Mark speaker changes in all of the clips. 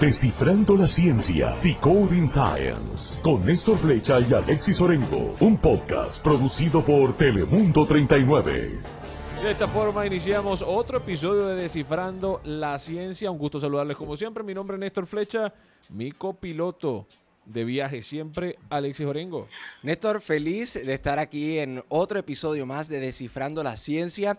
Speaker 1: Descifrando la ciencia, Decoding Science, con Néstor Flecha y Alexis Orengo, un podcast producido por Telemundo 39.
Speaker 2: De esta forma iniciamos otro episodio de Descifrando la Ciencia. Un gusto saludarles como siempre. Mi nombre es Néstor Flecha, mi copiloto de viaje siempre, Alexis Orengo.
Speaker 3: Néstor, feliz de estar aquí en otro episodio más de Descifrando la Ciencia.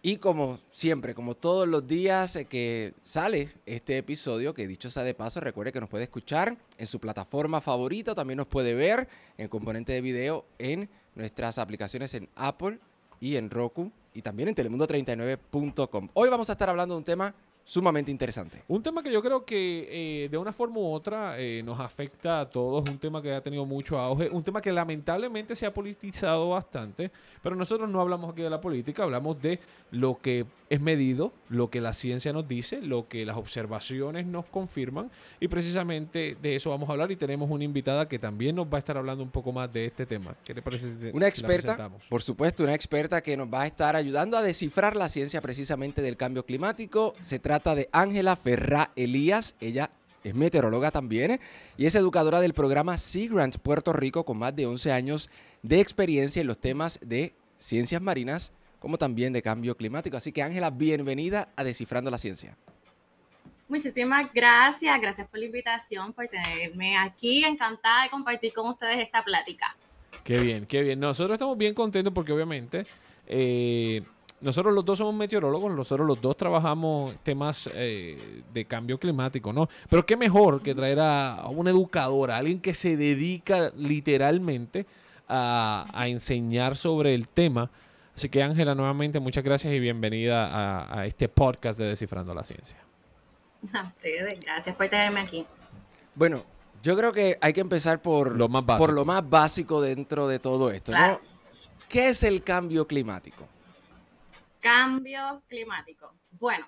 Speaker 3: Y como siempre, como todos los días eh, que sale este episodio, que dicho sea de paso, recuerde que nos puede escuchar en su plataforma favorita, también nos puede ver en componente de video en nuestras aplicaciones en Apple y en Roku y también en telemundo39.com. Hoy vamos a estar hablando de un tema sumamente interesante.
Speaker 2: Un tema que yo creo que eh, de una forma u otra eh, nos afecta a todos, un tema que ha tenido mucho auge, un tema que lamentablemente se ha politizado bastante, pero nosotros no hablamos aquí de la política, hablamos de lo que es medido, lo que la ciencia nos dice, lo que las observaciones nos confirman y precisamente de eso vamos a hablar y tenemos una invitada que también nos va a estar hablando un poco más de este tema. ¿Qué le parece? Si
Speaker 3: una experta, por supuesto, una experta que nos va a estar ayudando a descifrar la ciencia precisamente del cambio climático. Se trata de Ángela Ferrá Elías. Ella es meteoróloga también y es educadora del programa Sea Grants Puerto Rico con más de 11 años de experiencia en los temas de ciencias marinas como también de cambio climático. Así que Ángela, bienvenida a Descifrando la Ciencia.
Speaker 4: Muchísimas gracias, gracias por la invitación, por tenerme aquí. Encantada de compartir con ustedes esta plática.
Speaker 2: Qué bien, qué bien. Nosotros estamos bien contentos porque obviamente eh, nosotros los dos somos meteorólogos, nosotros los dos trabajamos temas eh, de cambio climático, ¿no? Pero qué mejor que traer a, una educadora, a alguien que se dedica literalmente a, enseñar sobre el tema. Así que Ángela, nuevamente muchas gracias y bienvenida a, este podcast de Descifrando la Ciencia.
Speaker 4: A ustedes, gracias por tenerme aquí.
Speaker 3: Bueno, yo creo que hay que empezar por lo más básico, por lo más básico dentro de todo esto, ¿no? ¿Qué es el cambio climático?
Speaker 4: Cambio climático. Bueno,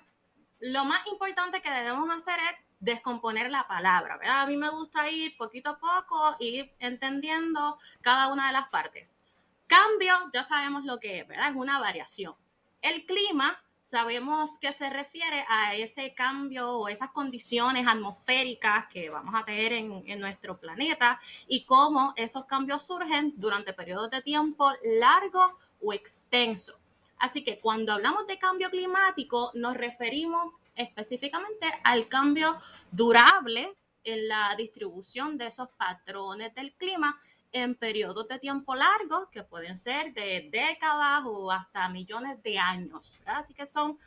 Speaker 4: lo más importante que debemos hacer es descomponer la palabra, ¿verdad? A mí me gusta ir poquito a poco, ir entendiendo cada una de las partes. Cambio, ya sabemos lo que es, ¿verdad? Es una variación. El clima, sabemos que se refiere a ese cambio o esas condiciones atmosféricas que vamos a tener en, en nuestro planeta y cómo esos cambios surgen durante periodos de tiempo largos o extensos. Así que cuando hablamos de cambio climático, nos referimos específicamente al cambio durable en la distribución de esos patrones del clima en periodos de tiempo largos, que pueden ser de décadas o hasta millones de años. Así que son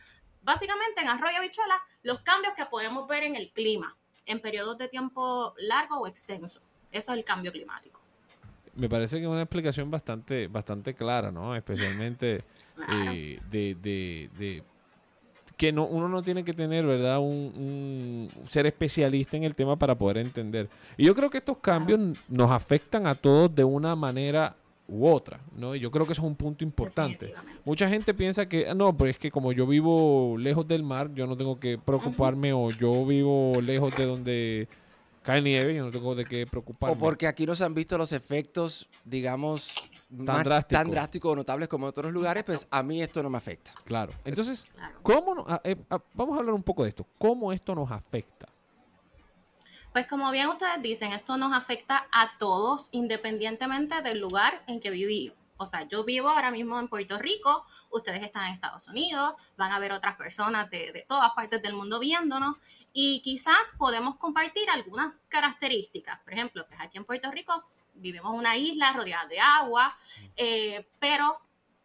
Speaker 4: básicamente en arroyo bichuela los cambios que podemos ver en el clima en periodos de tiempo largo o extenso. Eso es el cambio climático.
Speaker 2: Me parece que es una explicación bastante, bastante clara, ¿no? Especialmente eh, de, de, que no, uno no tiene que tener, ¿verdad? Un, ser especialista en el tema para poder entender. Y yo creo que estos cambios nos afectan a todos de una manera u otra, ¿no? Y yo creo que eso es un punto importante. Mucha gente piensa que, ah, no, pues es que como yo vivo lejos del mar, yo no tengo que preocuparme o yo vivo lejos de donde cae nieve, yo no tengo de qué preocuparme.
Speaker 3: O porque aquí no se han visto los efectos, digamos, tan, drásticos o notables como en otros lugares, pues a mí esto no me afecta.
Speaker 2: Claro. Entonces, ¿cómo eh, vamos a hablar un poco de esto. ¿Cómo esto nos afecta?
Speaker 4: Pues como bien ustedes dicen, esto nos afecta a todos independientemente del lugar en que vivimos. O sea, yo vivo ahora mismo en Puerto Rico, ustedes están en Estados Unidos, van a ver otras personas de, de todas partes del mundo viéndonos y quizás podemos compartir algunas características. Por ejemplo, pues aquí en Puerto Rico vivimos en una isla rodeada de agua, eh, pero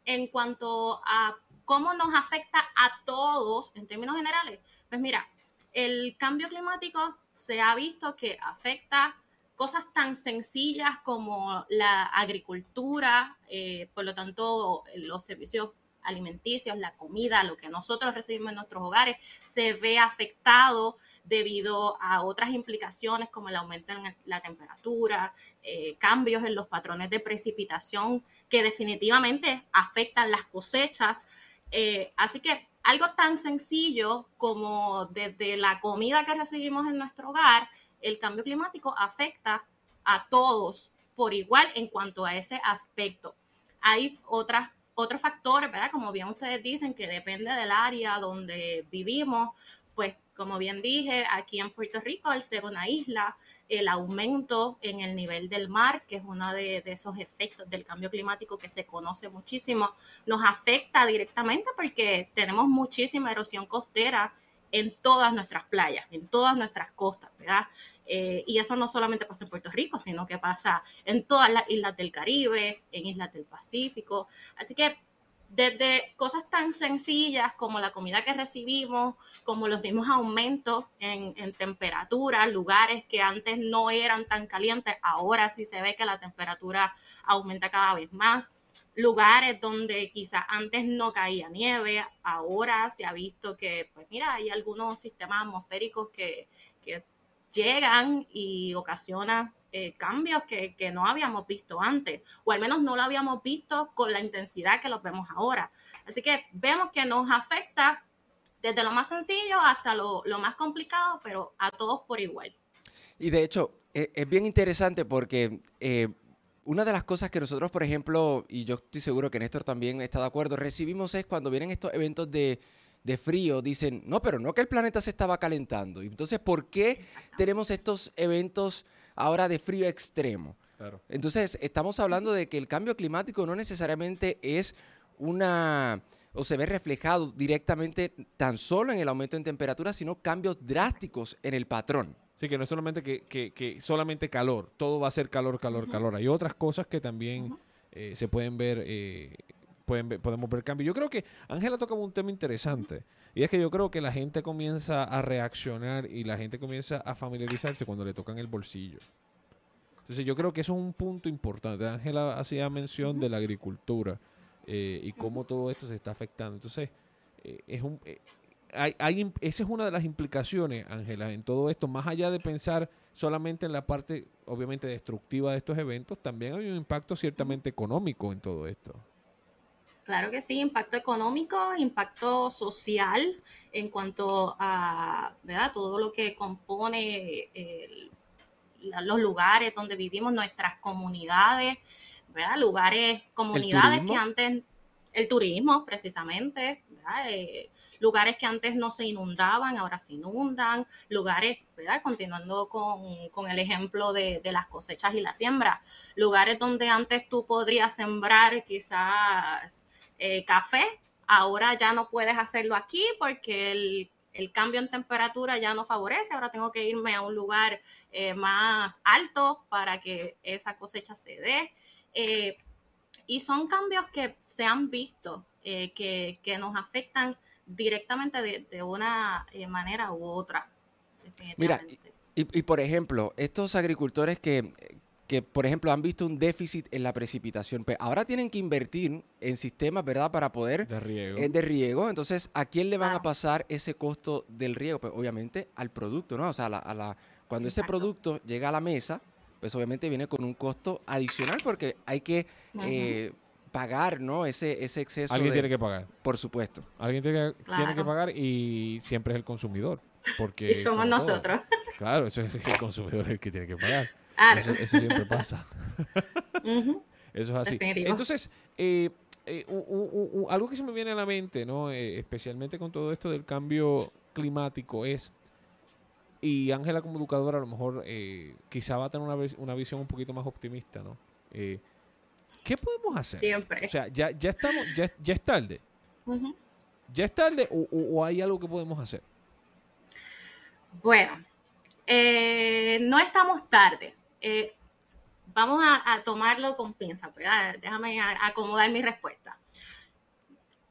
Speaker 4: en cuanto a cómo nos afecta a todos en términos generales, pues mira, el cambio climático se ha visto que afecta cosas tan sencillas como la agricultura, eh, por lo tanto los servicios alimenticios, la comida, lo que nosotros recibimos en nuestros hogares, se ve afectado debido a otras implicaciones como el aumento en la temperatura, eh, cambios en los patrones de precipitación que definitivamente afectan las cosechas. Eh, así que algo tan sencillo como desde la comida que recibimos en nuestro hogar, el cambio climático afecta a todos por igual en cuanto a ese aspecto. Hay otras otros factores, ¿verdad? Como bien ustedes dicen, que depende del área donde vivimos, pues como bien dije, aquí en Puerto Rico, al ser una isla, el aumento en el nivel del mar, que es uno de, esos efectos del cambio climático que se conoce muchísimo, nos afecta directamente porque tenemos muchísima erosión costera en todas nuestras playas, en todas nuestras costas, ¿verdad? Eh, y eso no solamente pasa en Puerto Rico, sino que pasa en todas las islas del Caribe, en islas del Pacífico. Así que desde cosas tan sencillas como la comida que recibimos, como los mismos aumentos en, temperatura, lugares que antes no eran tan calientes, ahora sí se ve que la temperatura aumenta cada vez más. Lugares donde quizás antes no caía nieve, ahora se ha visto que, pues mira, hay algunos sistemas atmosféricos que llegan y ocasionan eh, cambios que, no habíamos visto antes, o al menos no lo habíamos visto con la intensidad que los vemos ahora. Así que vemos que nos afecta desde lo más sencillo hasta lo, más complicado, pero a todos por igual.
Speaker 3: Y de hecho, e, es, bien interesante porque eh, una de las cosas que nosotros, por ejemplo, y yo estoy seguro que Néstor también está de acuerdo, recibimos es cuando vienen estos eventos de, de frío, dicen, no, pero no que el planeta se estaba calentando. Entonces, ¿por qué tenemos estos eventos ahora de frío extremo. Entonces, estamos hablando de que el cambio climático no necesariamente es una o se ve reflejado directamente tan solo en el aumento en temperatura, sino cambios drásticos en el patrón.
Speaker 2: Sí, que no es solamente que, solamente calor, todo va a ser calor, calor, calor. Hay otras cosas que también eh, se pueden ver, eh, pueden podemos ver cambios. Yo creo que Ángela toca un tema interesante y es que yo creo que la gente comienza a reaccionar y la gente comienza a familiarizarse cuando le tocan el bolsillo. Entonces yo creo que eso es un punto importante. Ángela hacía mención de la agricultura eh, y cómo todo esto se está afectando. Entonces, eh, es un, eh, hay, hay, esa es una de las implicaciones, Ángela, en todo esto. Más allá de pensar solamente en la parte, obviamente, destructiva de estos eventos, también hay un impacto ciertamente económico en todo esto.
Speaker 4: Claro que sí, impacto económico, impacto social en cuanto a ¿verdad? todo lo que compone los lugares donde vivimos, nuestras comunidades, ¿verdad? lugares, comunidades que antes, el turismo precisamente, eh, lugares que antes no se inundaban, ahora se inundan, lugares, ¿verdad? continuando con, con el ejemplo de, de, las cosechas y la siembra, lugares donde antes tú podrías sembrar quizás eh, café, ahora ya no puedes hacerlo aquí porque el, cambio en temperatura ya no favorece, ahora tengo que irme a un lugar eh, más alto para que esa cosecha se dé. Eh, y son cambios que se han visto, que, nos afectan directamente de, una manera u otra.
Speaker 3: Mira, y, por ejemplo, estos agricultores que, que, por ejemplo, han visto un déficit en la precipitación. Pues ahora tienen que invertir en sistemas, ¿verdad? Para poder...
Speaker 2: De riego.
Speaker 3: Eh, de riego. Entonces, ¿a quién le van a pasar ese costo del riego? Pues obviamente al producto, ¿no? O sea, a la, cuando ese producto llega a la mesa, pues obviamente viene con un costo adicional porque hay que eh, pagar, ¿no? Ese, ese exceso.
Speaker 2: Alguien tiene que pagar.
Speaker 3: Por supuesto.
Speaker 2: Alguien tiene que, tiene que pagar y siempre es el consumidor. Porque
Speaker 4: y somos nosotros.
Speaker 2: Claro, eso es el consumidor el que tiene que pagar. Eso, siempre pasa. Eso es así. Entonces, eh, eh, algo que se me viene a la mente, ¿no? Eh, especialmente con todo esto del cambio climático, es, y Ángela como educadora a lo mejor quizá va a tener una, visión un poquito más optimista, ¿no? ¿Qué podemos hacer?
Speaker 4: Siempre.
Speaker 2: O sea, ya, ya estamos, ya, ya es tarde. ¿Ya es tarde o, hay algo que podemos hacer?
Speaker 4: Bueno, no estamos tarde. Eh, vamos a, tomarlo con pinza, déjame acomodar mi respuesta.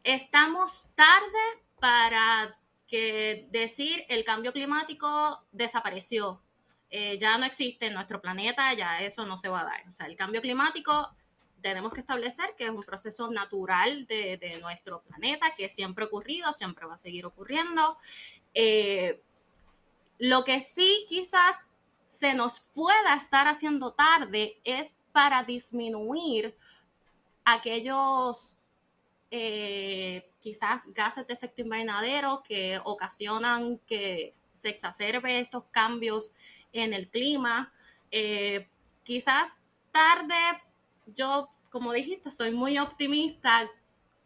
Speaker 4: Estamos tarde para que decir el cambio climático desapareció, eh, ya no existe en nuestro planeta, ya eso no se va a dar. O sea, el cambio climático tenemos que establecer que es un proceso natural de, nuestro planeta, que siempre ha ocurrido, siempre va a seguir ocurriendo. Eh, lo que sí quizás se nos pueda estar haciendo tarde es para disminuir aquellos eh, quizás gases de efecto invernadero que ocasionan que se exacerbe estos cambios en el clima. Eh, quizás tarde, yo, como dijiste, soy muy optimista,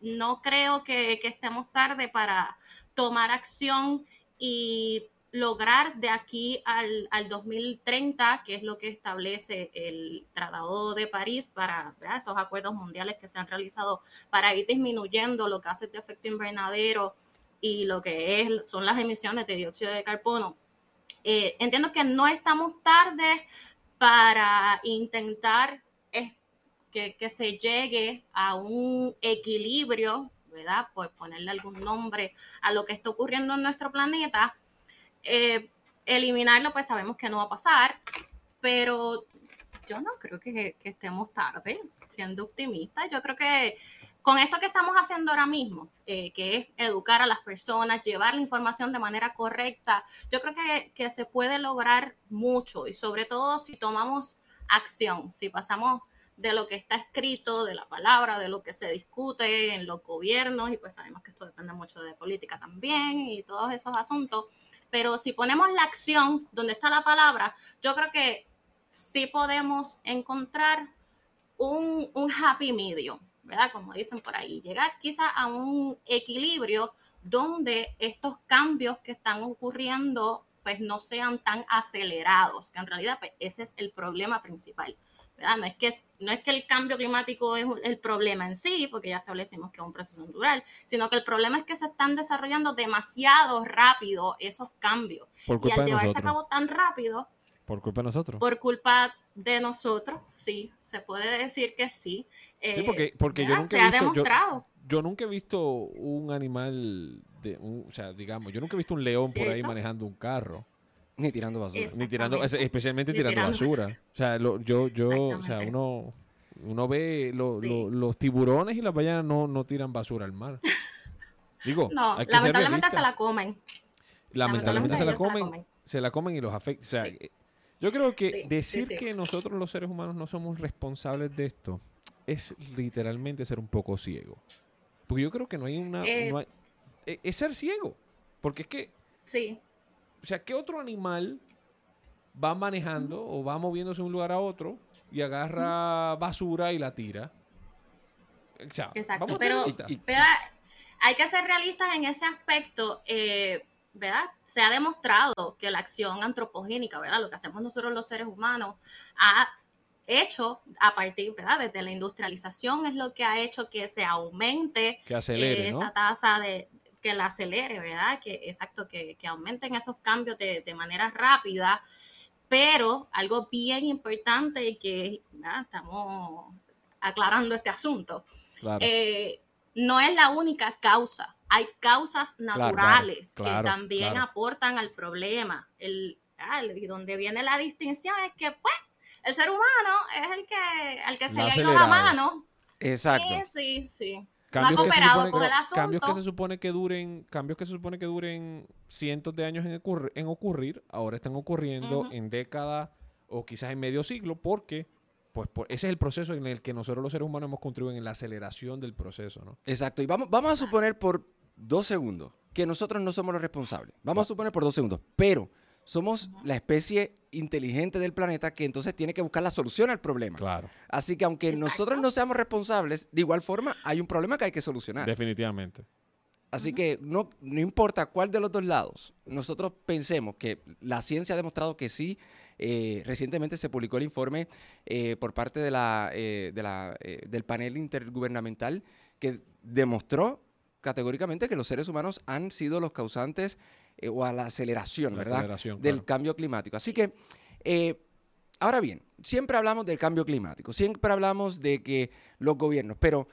Speaker 4: no creo que, que estemos tarde para tomar acción y lograr de aquí al, al, 2030, que es lo que establece el Tratado de París para esos acuerdos mundiales que se han realizado para ir disminuyendo lo que hace de efecto invernadero y lo que es, son las emisiones de dióxido de carbono. Eh, entiendo que no estamos tarde para intentar que, que se llegue a un equilibrio, ¿verdad? Por ponerle algún nombre a lo que está ocurriendo en nuestro planeta eh, eliminarlo, pues sabemos que no va a pasar, pero yo no creo que, estemos tarde, siendo optimista. Yo creo que con esto que estamos haciendo ahora mismo, eh, que es educar a las personas, llevar la información de manera correcta, yo creo que, que, se puede lograr mucho y sobre todo si tomamos acción, si pasamos de lo que está escrito, de la palabra, de lo que se discute en los gobiernos, y pues sabemos que esto depende mucho de política también y todos esos asuntos pero si ponemos la acción donde está la palabra, yo creo que sí podemos encontrar un, happy medium, ¿verdad? Como dicen por ahí, llegar quizá a un equilibrio donde estos cambios que están ocurriendo pues no sean tan acelerados, que en realidad pues, ese es el problema principal. No es, que, no es que el cambio climático es el problema en sí, porque ya establecimos que es un proceso natural, sino que el problema es que se están desarrollando demasiado rápido esos cambios. y al llevarse a cabo tan rápido...
Speaker 2: Por culpa de nosotros.
Speaker 4: Por culpa de nosotros, sí, se puede decir que sí.
Speaker 2: sí, porque, porque yo nunca se he visto, ha demostrado. Yo, nunca he visto un animal, de, o sea, digamos, yo nunca he visto un león por ahí manejando un carro.
Speaker 3: Ni tirando basura.
Speaker 2: Ni tirando, especialmente tirando, basura. O sea, yo, yo, o sea, uno, uno ve los tiburones y las ballenas no, no tiran basura al mar. Digo,
Speaker 4: no, lamentablemente se la comen.
Speaker 2: Lamentablemente, se, la comen, se la comen y los afecta. O sea, yo creo que decir que nosotros los seres humanos no somos responsables de esto es literalmente ser un poco ciego. Porque yo creo que no hay una... Eh, e, es ser ciego. Porque es que...
Speaker 4: Sí
Speaker 2: o sea, ¿qué otro animal va manejando o va moviéndose de un lugar a otro y agarra basura y la tira?
Speaker 4: Exacto, pero, hay que ser realistas en ese aspecto. Eh, ¿verdad? Se ha demostrado que la acción antropogénica, ¿verdad? Lo que hacemos nosotros los seres humanos ha hecho a partir, ¿verdad? Desde la industrialización es lo que ha hecho que se aumente esa tasa de, que la acelere, ¿verdad? Que exacto, que, aumenten esos cambios de, manera rápida, pero algo bien importante y que estamos aclarando este asunto, eh, no es la única causa. Hay causas naturales que también aportan al problema. El, y donde viene la distinción es que, pues, el ser humano es el que, el que se le ha ido la mano.
Speaker 3: Exacto.
Speaker 4: Sí, sí, sí
Speaker 2: cambios que, se cambios que se supone que duren, cambios que se supone que duren cientos de años en, en ocurrir, ahora están ocurriendo en décadas o quizás en medio siglo, porque pues ese es el proceso en el que nosotros los seres humanos hemos contribuido en la aceleración del proceso, ¿no?
Speaker 3: Exacto. Y vamos, vamos a suponer por dos segundos que nosotros no somos los responsables. Vamos a suponer por dos segundos. Pero somos la especie inteligente del planeta que entonces tiene que buscar la solución al problema.
Speaker 2: Claro.
Speaker 3: Así que aunque nosotros no seamos responsables, de igual forma hay un problema que hay que solucionar.
Speaker 2: Definitivamente.
Speaker 3: Así que no, no importa cuál de los dos lados, nosotros pensemos que la ciencia ha demostrado que sí. Eh, recientemente se publicó el informe eh, por parte de la, eh, de la del panel intergubernamental que demostró categóricamente que los seres humanos han sido los causantes eh, o a la aceleración, ¿verdad? del cambio climático. Así que, eh, ahora bien, siempre hablamos del cambio climático, siempre hablamos de que los gobiernos, pero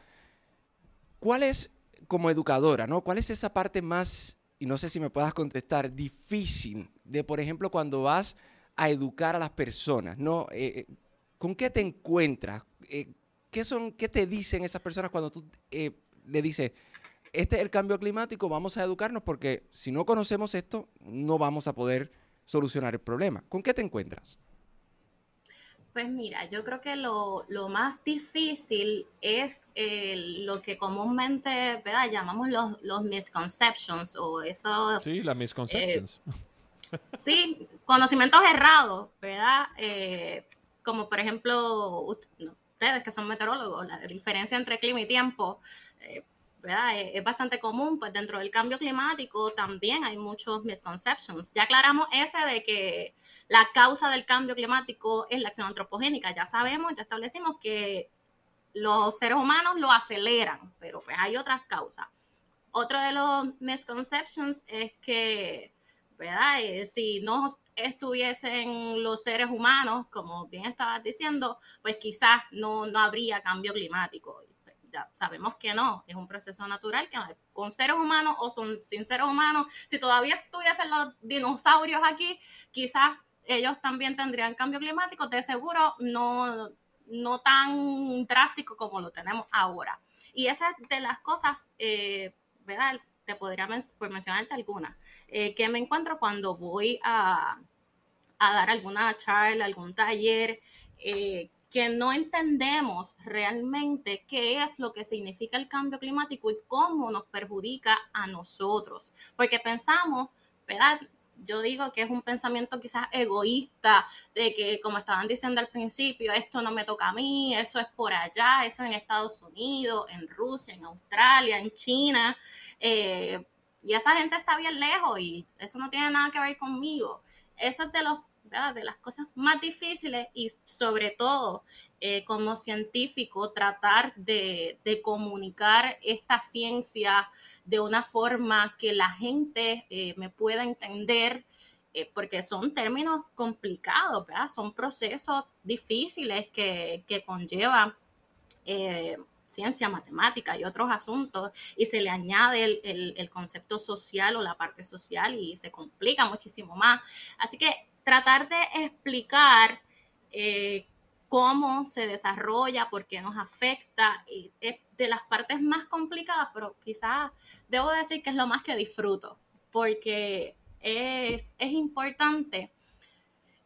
Speaker 3: ¿cuál es, como educadora, ¿no? ¿Cuál es esa parte más, y no sé si me puedas contestar, difícil de, por ejemplo, cuando vas a educar a las personas, ¿no? Eh, ¿Con qué te encuentras? ¿qué, son, ¿Qué te dicen esas personas cuando tú le dices, este es el cambio climático, vamos a educarnos porque si no conocemos esto, no vamos a poder solucionar el problema. ¿Con qué te encuentras?
Speaker 4: Pues mira, yo creo que lo, más difícil es lo que comúnmente ¿verdad? llamamos los, los misconceptions o eso.
Speaker 2: Sí, las misconceptions.
Speaker 4: Eh, sí, conocimientos errados, ¿verdad? Eh, como por ejemplo, ustedes que son meteorólogos, la diferencia entre clima y tiempo. Eh, es, bastante común, pues dentro del cambio climático también hay muchos misconceptions. Ya aclaramos ese de que la causa del cambio climático es la acción antropogénica. Ya sabemos, ya establecimos que los seres humanos lo aceleran, pero pues hay otras causas. Otro de los misconceptions es que, ¿verdad? Eh, si no estuviesen los seres humanos, como bien estabas diciendo, pues quizás no, no habría cambio climático sabemos que no, es un proceso natural que con seres humanos o sin seres humanos, si todavía estuviesen los dinosaurios aquí, quizás ellos también tendrían cambio climático, de seguro no, no tan drástico como lo tenemos ahora. Y esa es de las cosas, eh, ¿verdad? Te podría por mencionarte algunas, eh, que me encuentro cuando voy a, a dar alguna charla, algún taller, eh, que no entendemos realmente qué es lo que significa el cambio climático y cómo nos perjudica a nosotros. Porque pensamos, ¿verdad? Yo digo que es un pensamiento quizás egoísta, de que como estaban diciendo al principio, esto no me toca a mí, eso es por allá, eso en Estados Unidos, en Rusia, en Australia, en China, eh, y esa gente está bien lejos y eso no tiene nada que ver conmigo. Eso es de los de las cosas más difíciles y sobre todo eh, como científico tratar de, comunicar esta ciencia de una forma que la gente eh, me pueda entender, eh, porque son términos complicados, son procesos difíciles que, que conllevan ciencia, matemática y otros asuntos, y se le añade el, el, concepto social o la parte social y se complica muchísimo más. Así que tratar de explicar eh, cómo se desarrolla, por qué nos afecta, y es de las partes más complicadas, pero quizás debo decir que es lo más que disfruto, porque es, es importante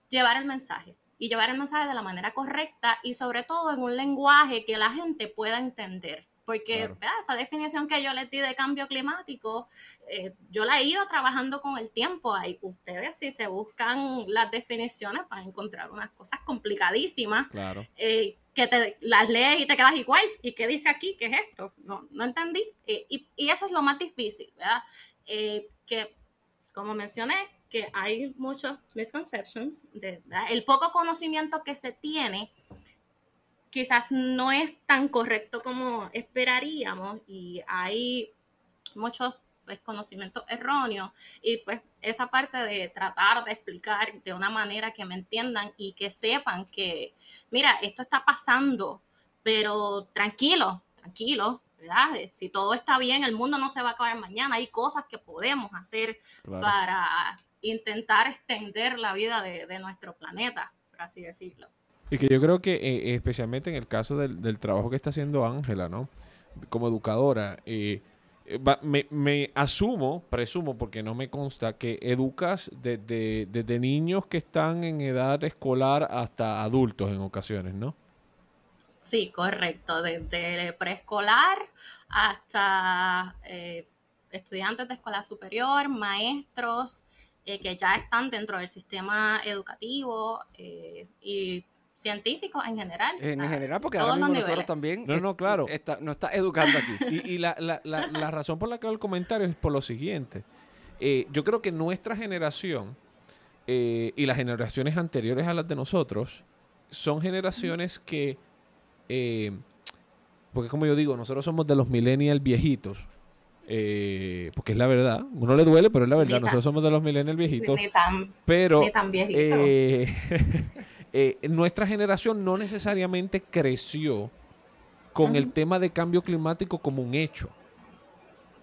Speaker 4: llevar el mensaje y llevar el mensaje de la manera correcta y sobre todo en un lenguaje que la gente pueda entender. Porque esa definición que yo les di de cambio climático, eh, yo la he ido trabajando con el tiempo. Ahí ustedes si se buscan las definiciones van a encontrar unas cosas complicadísimas.
Speaker 2: Claro.
Speaker 4: Eh, que te las lees y te quedas igual. ¿Y qué dice aquí? ¿Qué es esto? No, no entendí. Eh, y, y, eso es lo más difícil, ¿verdad? que, como mencioné, que hay muchos misconceptions, de, el poco conocimiento que se tiene quizás no es tan correcto como esperaríamos y hay muchos pues, conocimientos erróneos y pues esa parte de tratar de explicar de una manera que me entiendan y que sepan que, mira, esto está pasando, pero tranquilo, tranquilo, ¿verdad? Si todo está bien, el mundo no se va a acabar mañana, hay cosas que podemos hacer para intentar extender la vida de, de nuestro planeta, por así decirlo.
Speaker 2: Y que yo creo que eh, especialmente en el caso del, trabajo que está haciendo Ángela, ¿no? Como educadora, eh, eh, me, asumo, presumo, porque no me consta, que educas desde, niños que están en edad escolar hasta adultos en ocasiones, ¿no?
Speaker 4: Sí, correcto. Desde preescolar hasta estudiantes de escuela superior, maestros que ya están dentro del sistema educativo y científicos en general.
Speaker 3: En general, porque ahora mismo nosotros también
Speaker 2: no, no, claro.
Speaker 3: Está, nos está educando aquí.
Speaker 2: Y, la, la, la, razón por la que hago el comentario es por lo siguiente. Eh, yo creo que nuestra generación eh, y las generaciones anteriores a las de nosotros son generaciones que, eh, porque como yo digo, nosotros somos de los millennials viejitos. porque es la verdad, uno le duele, pero es la verdad. Nosotros somos de los millennials viejitos.
Speaker 4: Ni, tan,
Speaker 2: pero,
Speaker 4: ni tan viejitos.
Speaker 2: Eh, nuestra generación no necesariamente creció con el tema de cambio climático como un hecho.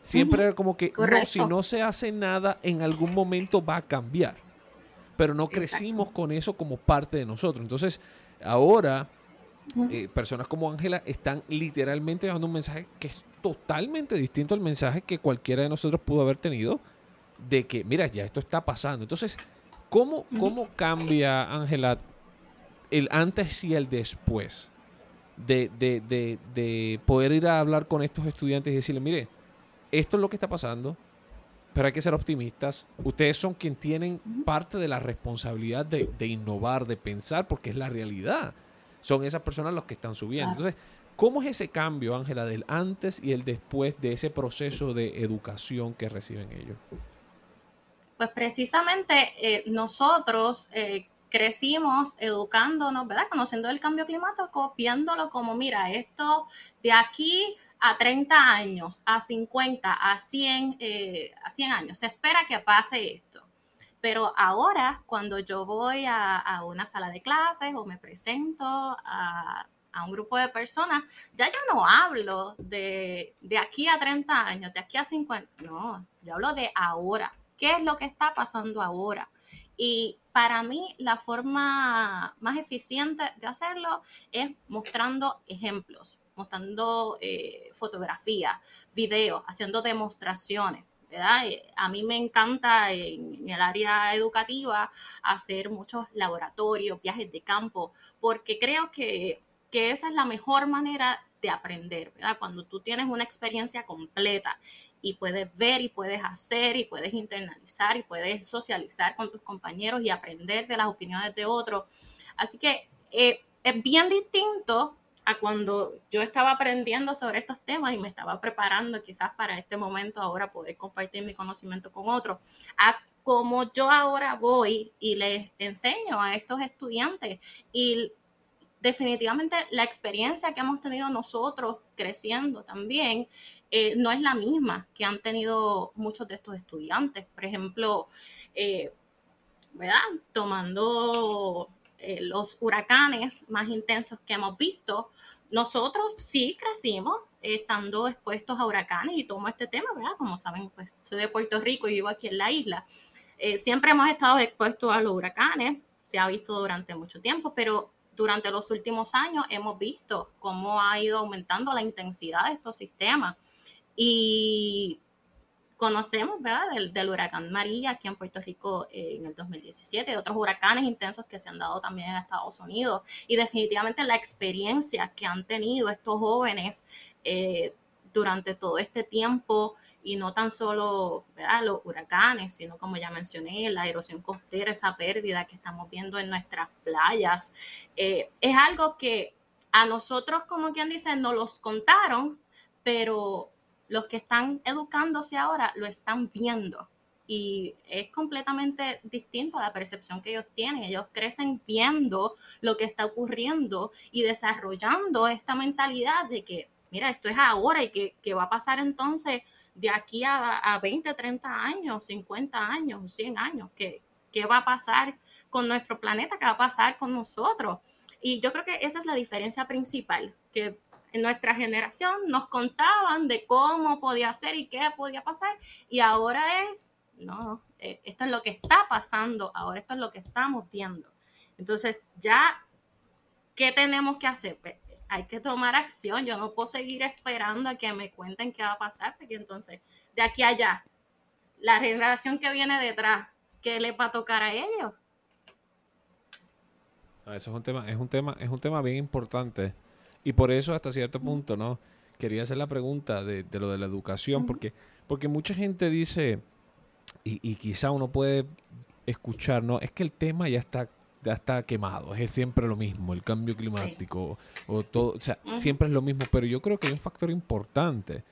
Speaker 2: Siempre era como que si no se hace nada, en algún momento va a cambiar. Pero no crecimos con eso como parte de nosotros. Entonces, ahora, eh, personas como Ángela están literalmente dando un mensaje que es totalmente distinto al mensaje que cualquiera de nosotros pudo haber tenido de que, mira, ya esto está pasando. Entonces, ¿cómo, cómo cambia, Ángela, el antes y el después de, poder ir a hablar con estos estudiantes y decirles, mire, esto es lo que está pasando, pero hay que ser optimistas. Ustedes son quienes tienen parte de la responsabilidad de, innovar, de pensar, porque es la realidad. Son esas personas los que están subiendo. Entonces, ¿Cómo es ese cambio, Ángela, del antes y el después de ese proceso de educación que reciben ellos?
Speaker 4: Pues precisamente eh, nosotros eh, crecimos educándonos, ¿verdad? Conociendo el cambio climático, viéndolo como, mira, esto de aquí a 30 años, a 50, a 100, eh, a 100 años, se espera que pase esto. Pero ahora, cuando yo voy a, una sala de clases o me presento a, un grupo de personas, ya yo no hablo de, de aquí a 30 años, de aquí a 50, no, yo hablo de ahora. ¿Qué es lo que está pasando ahora? Y para mí la forma más eficiente de hacerlo es mostrando ejemplos, mostrando eh, fotografías, videos, haciendo demostraciones. ¿verdad? Eh, a mí me encanta en, el área educativa hacer muchos laboratorios, viajes de campo, porque creo que, que esa es la mejor manera de aprender, ¿verdad? Cuando tú tienes una experiencia completa y puedes ver y puedes hacer y puedes internalizar y puedes socializar con tus compañeros y aprender de las opiniones de otros. Así que eh, es bien distinto a cuando yo estaba aprendiendo sobre estos temas y me estaba preparando quizás para este momento ahora poder compartir mi conocimiento con otros, a como yo ahora voy y les enseño a estos estudiantes y definitivamente la experiencia que hemos tenido nosotros creciendo también eh, no es la misma que han tenido muchos de estos estudiantes. Por ejemplo, eh, ¿verdad? Tomando eh, los huracanes más intensos que hemos visto, nosotros sí crecimos estando expuestos a huracanes y tomo este tema, ¿verdad? Como saben, pues soy de Puerto Rico y vivo aquí en la isla. siempre hemos estado expuestos a los huracanes, se ha visto durante mucho tiempo, pero durante los últimos años hemos visto cómo ha ido aumentando la intensidad de estos sistemas. Y conocemos, ¿verdad?, del, huracán María aquí en Puerto Rico eh, en el 2017, de otros huracanes intensos que se han dado también en Estados Unidos. Y definitivamente la experiencia que han tenido estos jóvenes eh, durante todo este tiempo y no tan solo los huracanes, sino como ya mencioné, la erosión costera, esa pérdida que estamos viendo en nuestras playas, eh, es algo que a nosotros, como quien dice, nos los contaron, pero los que están educándose ahora lo están viendo y es completamente distinto a la percepción que ellos tienen. Ellos crecen viendo lo que está ocurriendo y desarrollando esta mentalidad de que, mira, esto es ahora y que, va a pasar entonces de aquí a, 20, 30 años, 50 años, 100 años, ¿qué, qué va a pasar con nuestro planeta, qué va a pasar con nosotros. Y yo creo que esa es la diferencia principal, que en nuestra generación nos contaban de cómo podía ser y qué podía pasar, y ahora es, no, eh, esto es lo que está pasando, ahora esto es lo que estamos viendo. Entonces, ya, ¿qué tenemos que hacer? Hay que tomar acción. Yo no puedo seguir esperando a que me cuenten qué va a pasar, porque entonces, de aquí a allá, la generación que viene detrás, ¿qué les va a tocar a ellos?
Speaker 2: Ah, eso es un tema, es un tema, es un tema bien importante. Y por eso, hasta cierto punto, ¿no? Quería hacer la pregunta de, lo de la educación, porque, porque mucha gente dice, y, y quizá uno puede escuchar, ¿no? Es que el tema ya está ya está quemado, es siempre lo mismo, el cambio climático, o todo, o sea, siempre es lo mismo, pero yo creo que hay un factor importante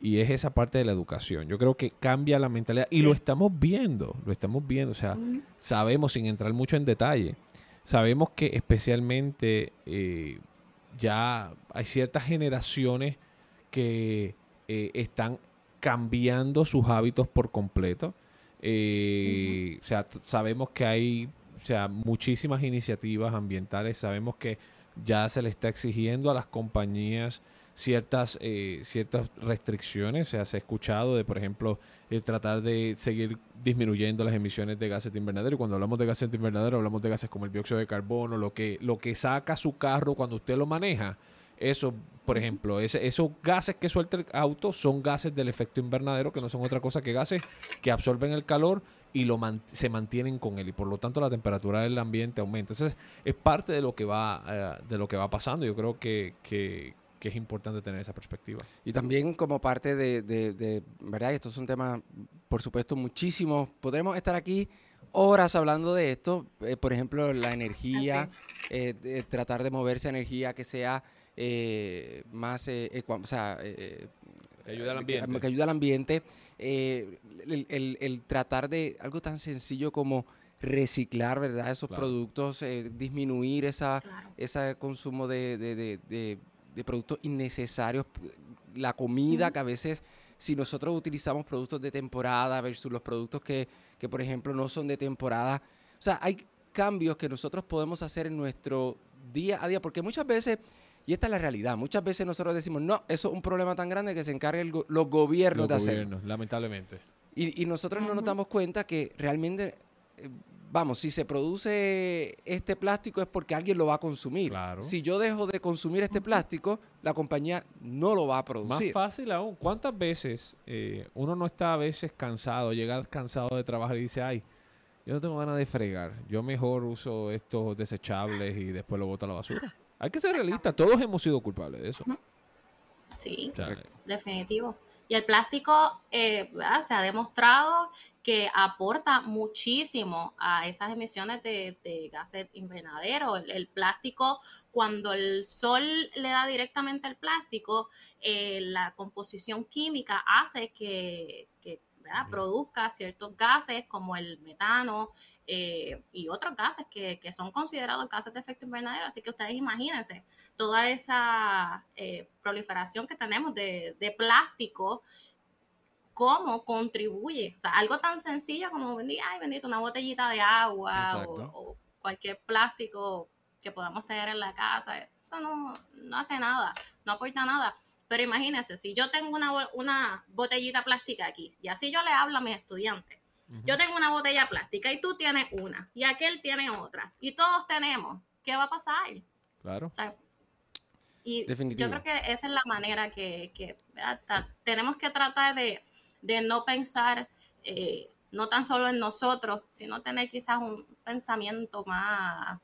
Speaker 2: y es esa parte de la educación. Yo creo que cambia la mentalidad y lo estamos viendo, lo estamos viendo, o sea, sabemos sin entrar mucho en detalle, sabemos que especialmente eh, ya hay ciertas generaciones que eh, están cambiando sus hábitos por completo. Eh, o sea, sabemos que hay o sea, muchísimas iniciativas ambientales. Sabemos que ya se le está exigiendo a las compañías ciertas, eh, ciertas restricciones. O sea, se ha escuchado de, por ejemplo, eh, tratar de seguir disminuyendo las emisiones de gases de invernadero. Y cuando hablamos de gases de invernadero, hablamos de gases como el dióxido de carbono, lo que, lo que saca su carro cuando usted lo maneja. Eso, por ejemplo, ese, esos gases que suelta el auto son gases del efecto invernadero, que no son otra cosa que gases que absorben el calor y lo se mantienen con él y por lo tanto la temperatura del ambiente aumenta. Entonces es parte de lo que va, eh, de lo que va pasando. Yo creo que, que, es importante tener esa perspectiva.
Speaker 3: Y también como parte de, de, ¿verdad? Esto es un tema, por supuesto, muchísimo. Podremos estar aquí horas hablando de esto. Eh, por ejemplo, la energía, ah, eh, tratar de moverse energía que sea eh, más, eh, equa- o sea, eh,
Speaker 2: Que ayuda al ambiente.
Speaker 3: que ayuda al ambiente, eh, el, el- el tratar de algo tan sencillo como reciclar, ¿verdad? Esos
Speaker 2: Claro.
Speaker 3: productos, eh, disminuir esa,
Speaker 4: Claro.
Speaker 3: ese consumo de, de- de- de- de productos innecesarios, la comida que a veces si nosotros utilizamos productos de temporada versus los productos que, que, por ejemplo no son de temporada, o sea, hay cambios que nosotros podemos hacer en nuestro día a día, porque muchas veces, y esta es la realidad, muchas veces nosotros decimos, no, eso es un problema tan grande que se encarguen el go- los gobiernos
Speaker 2: Los
Speaker 3: de hacerlo.
Speaker 2: gobiernos, lamentablemente.
Speaker 3: Y, y nosotros no nos damos cuenta que realmente, eh, vamos, si se produce este plástico es porque alguien lo va a consumir.
Speaker 2: Claro.
Speaker 3: Si yo dejo de consumir este plástico, la compañía no lo va a
Speaker 2: Más
Speaker 3: producir.
Speaker 2: fácil aún. ¿Cuántas veces eh, uno no está a veces cansado, llega cansado de trabajar y dice, ay, yo no tengo ganas de fregar, yo mejor uso estos desechables y después lo boto a la basura? Hay que ser realista, todos hemos sido culpables de eso.
Speaker 4: Sí.
Speaker 2: O sea,
Speaker 4: Definitivo. Y el plástico eh, se ha demostrado que aporta muchísimo a esas emisiones de, de gases invernaderos. El, el plástico, cuando el sol le da directamente al plástico, eh, la composición química hace que, que, produzca ciertos gases como el metano eh, y otros gases que, que son considerados gases de efecto invernadero. Así que ustedes imagínense toda esa eh, proliferación que tenemos de, de plástico, cómo contribuye. O sea, algo tan sencillo como, ay, bendito, una botellita de agua o, o cualquier plástico que podamos tener en la casa, eso no, no hace nada, no aporta nada. Pero imagínense, si yo tengo una, una botellita plástica aquí, y así yo le hablo a mis estudiantes, yo tengo una botella plástica y tú tienes una, y aquel tiene otra, y todos tenemos, ¿qué va a pasar?
Speaker 2: Claro.
Speaker 4: O sea, y
Speaker 3: Definitivo.
Speaker 4: yo creo que esa es la manera que, que, tenemos que tratar de, de no pensar eh, no tan solo en nosotros, sino tener quizás un pensamiento más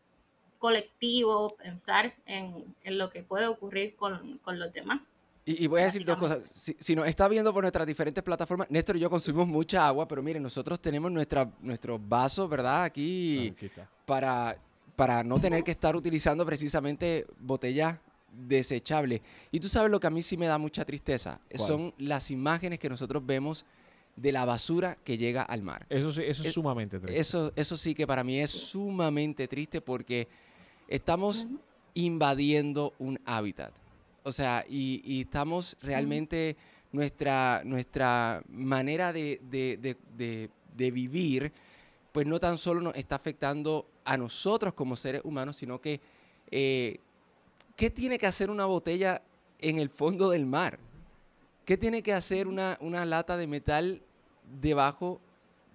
Speaker 4: colectivo, pensar en, en lo que puede ocurrir con, con los demás.
Speaker 3: Y, y voy a decir dos cosas. Si, si nos está viendo por nuestras diferentes plataformas, Néstor y yo consumimos mucha agua, pero miren, nosotros tenemos nuestra, nuestros vasos, ¿verdad? Aquí
Speaker 2: Aquí está.
Speaker 3: para, para no tener que estar utilizando precisamente botellas desechables. Y tú sabes lo que a mí sí me da mucha tristeza,
Speaker 2: ¿Cuál?
Speaker 3: son las imágenes que nosotros vemos de la basura que llega al mar.
Speaker 2: Eso sí, eso es
Speaker 3: Es-
Speaker 2: sumamente triste.
Speaker 3: Eso, eso sí que para mí es sumamente triste porque estamos invadiendo un hábitat. O sea, y, y estamos realmente, nuestra, nuestra manera de, de- de- vivir, pues no tan solo nos está afectando a nosotros como seres humanos, sino que, eh, ¿qué tiene que hacer una botella en el fondo del mar? ¿Qué tiene que hacer una, una lata de metal debajo,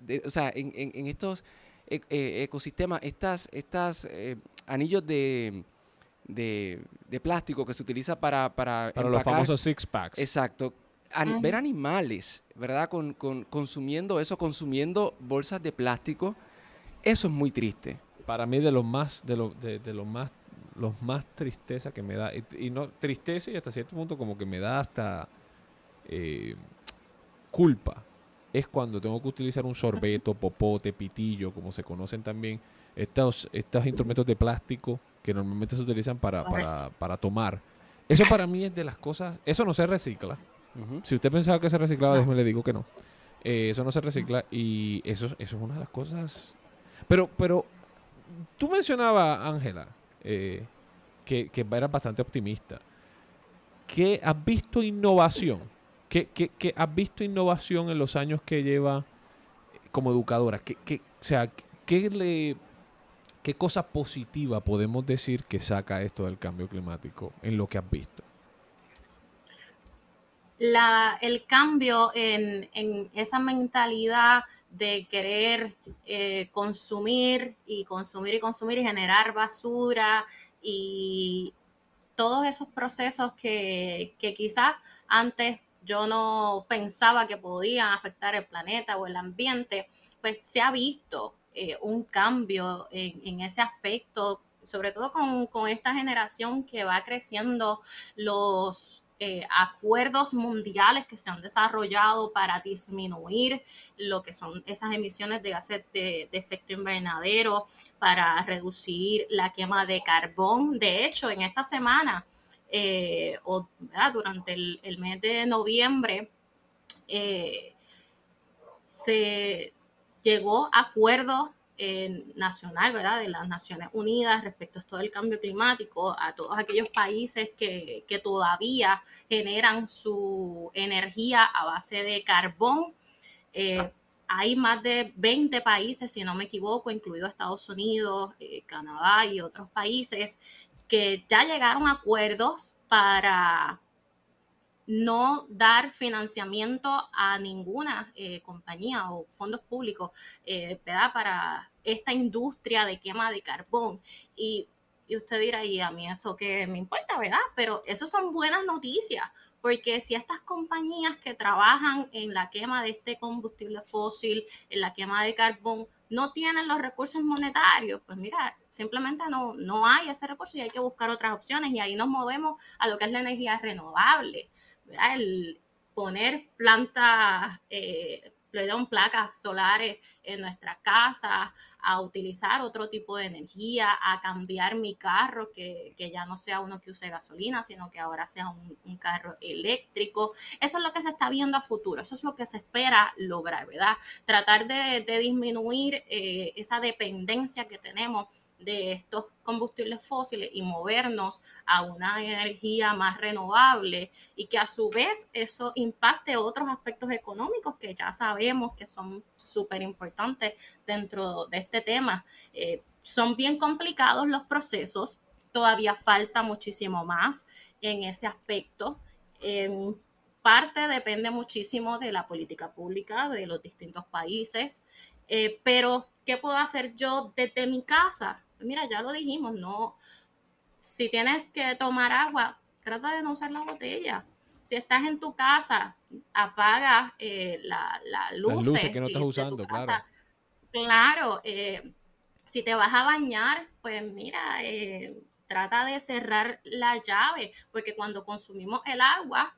Speaker 3: de, o sea, en, en- en estos e- eh, ecosistemas, estas, estas eh, anillos de, de, de plástico que se utiliza para, para,
Speaker 2: Para los famosos six packs.
Speaker 3: Exacto. An-. Ver animales, ¿verdad? Con, con- consumiendo eso, consumiendo bolsas de plástico, eso es muy triste.
Speaker 2: Para mí de los más, de los, de, de los más, los más tristeza que me da. Y, y no, tristeza y hasta cierto punto como que me da hasta eh, culpa. Es cuando tengo que utilizar un sorbeto, popote, pitillo, como se conocen también, estos, estos instrumentos de plástico que normalmente se utilizan para, para, para tomar. Eso para mí es de las cosas, eso no se recicla. Si usted pensaba que se reciclaba,
Speaker 4: No.
Speaker 2: déjeme le digo que no. Eh, eso no se recicla y eso, es- eso es una de las cosas. Pero, pero tú mencionabas, Ángela, eh, que, que eras bastante optimista. ¿Qué has visto innovación? ¿Qué, qué- qué has visto innovación en los años que lleva como educadora? ¿Qué, qué- o sea, ¿qué, le, ¿qué cosa positiva podemos decir que saca esto del cambio climático en lo que has visto?
Speaker 4: la, el cambio en, esa mentalidad de querer eh, consumir y consumir y consumir y generar basura y todos esos procesos que quizás antes yo no pensaba que podían afectar el planeta o el ambiente, pues se ha visto eh, un cambio en, ese aspecto, sobre todo con, esta generación que va creciendo los eh, acuerdos mundiales que se han desarrollado para disminuir lo que son esas emisiones de gases de, efecto invernadero, para reducir la quema de carbón. De hecho, en esta semana eh, o durante el, mes de noviembre se llegó a acuerdos nacional, ¿verdad? De las Naciones Unidas respecto a todo el cambio climático, a todos aquellos países que, todavía generan su energía a base de carbón. Eh, hay más de 20 países, si no me equivoco, incluido Estados Unidos, eh, Canadá y otros países, que ya llegaron a acuerdos para no dar financiamiento a ninguna eh, compañía o fondos públicos para esta industria de quema de carbón. Y, y usted dirá, y a mí eso que me importa, ¿verdad? Pero eso son buenas noticias, porque si estas compañías que trabajan en la quema de este combustible fósil, en la quema de carbón, no tienen los recursos monetarios, pues mira, simplemente no, no hay ese recurso y hay que buscar otras opciones y ahí nos movemos a lo que es la energía renovable. El poner plantas, eh, placas solares en nuestras casas, a utilizar otro tipo de energía, a cambiar mi carro, que, ya no sea uno que use gasolina, sino que ahora sea un, carro eléctrico. Eso es lo que se está viendo a futuro, eso es lo que se espera lograr, ¿verdad? Tratar de, disminuir eh, esa dependencia que tenemos de estos combustibles fósiles y movernos a una energía más renovable y que a su vez eso impacte otros aspectos económicos que ya sabemos que son súper importantes dentro de este tema. Eh, son bien complicados los procesos, todavía falta muchísimo más en ese aspecto. En parte depende muchísimo de la política pública de los distintos países, eh, pero ¿qué puedo hacer yo desde mi casa? Mira, ya lo dijimos, no, si tienes que tomar agua, trata de no usar la botella. Si estás en tu casa, apaga eh, la, la luces.
Speaker 2: que no estás usando, claro.
Speaker 4: Claro, eh, si te vas a bañar, pues mira, eh, trata de cerrar la llave, porque cuando consumimos el agua,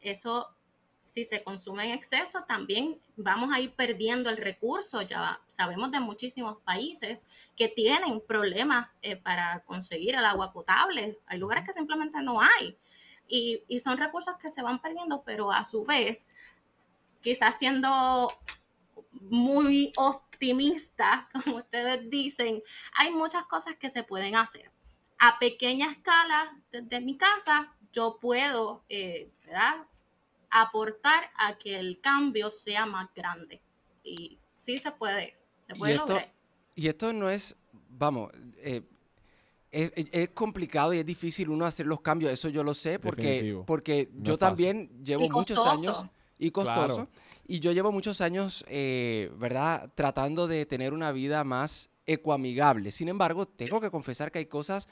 Speaker 4: eso si se consume en exceso, también vamos a ir perdiendo el recurso. Ya sabemos de muchísimos países que tienen problemas eh, para conseguir el agua potable. Hay lugares que simplemente no hay. Y, y, son recursos que se van perdiendo, pero a su vez, quizás siendo muy optimista, como ustedes dicen, hay muchas cosas que se pueden hacer. A pequeña escala, desde mi casa, yo puedo, eh, ¿verdad? Aportar a que el cambio sea más grande. Y sí se puede, se puede
Speaker 3: y esto,
Speaker 4: lograr.
Speaker 3: Y esto no es, vamos, eh, es, complicado y es difícil uno hacer los cambios, eso yo lo sé, porque, porque yo también llevo muchos años y costoso. Y yo llevo muchos años, eh, ¿verdad?, tratando de tener una vida más ecoamigable. Sin embargo, tengo que confesar que hay cosas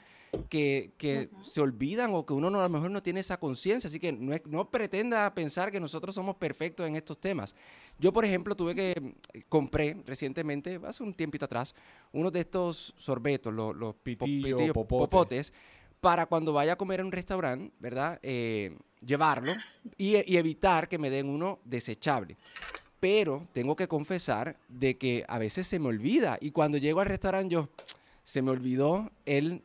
Speaker 3: que, se olvidan o que uno no, a lo mejor no tiene esa conciencia. Así que no, no, pretenda pensar que nosotros somos perfectos en estos temas. Yo, por ejemplo, tuve que, eh, compré recientemente, hace un tiempito atrás, uno de estos sorbetos, los, los pitillos, popotes, para cuando vaya a comer en un restaurante, ¿verdad? Eh, llevarlo y, y evitar que me den uno desechable pero tengo que confesar de que a veces se me olvida y cuando llego al restaurante yo se me olvidó el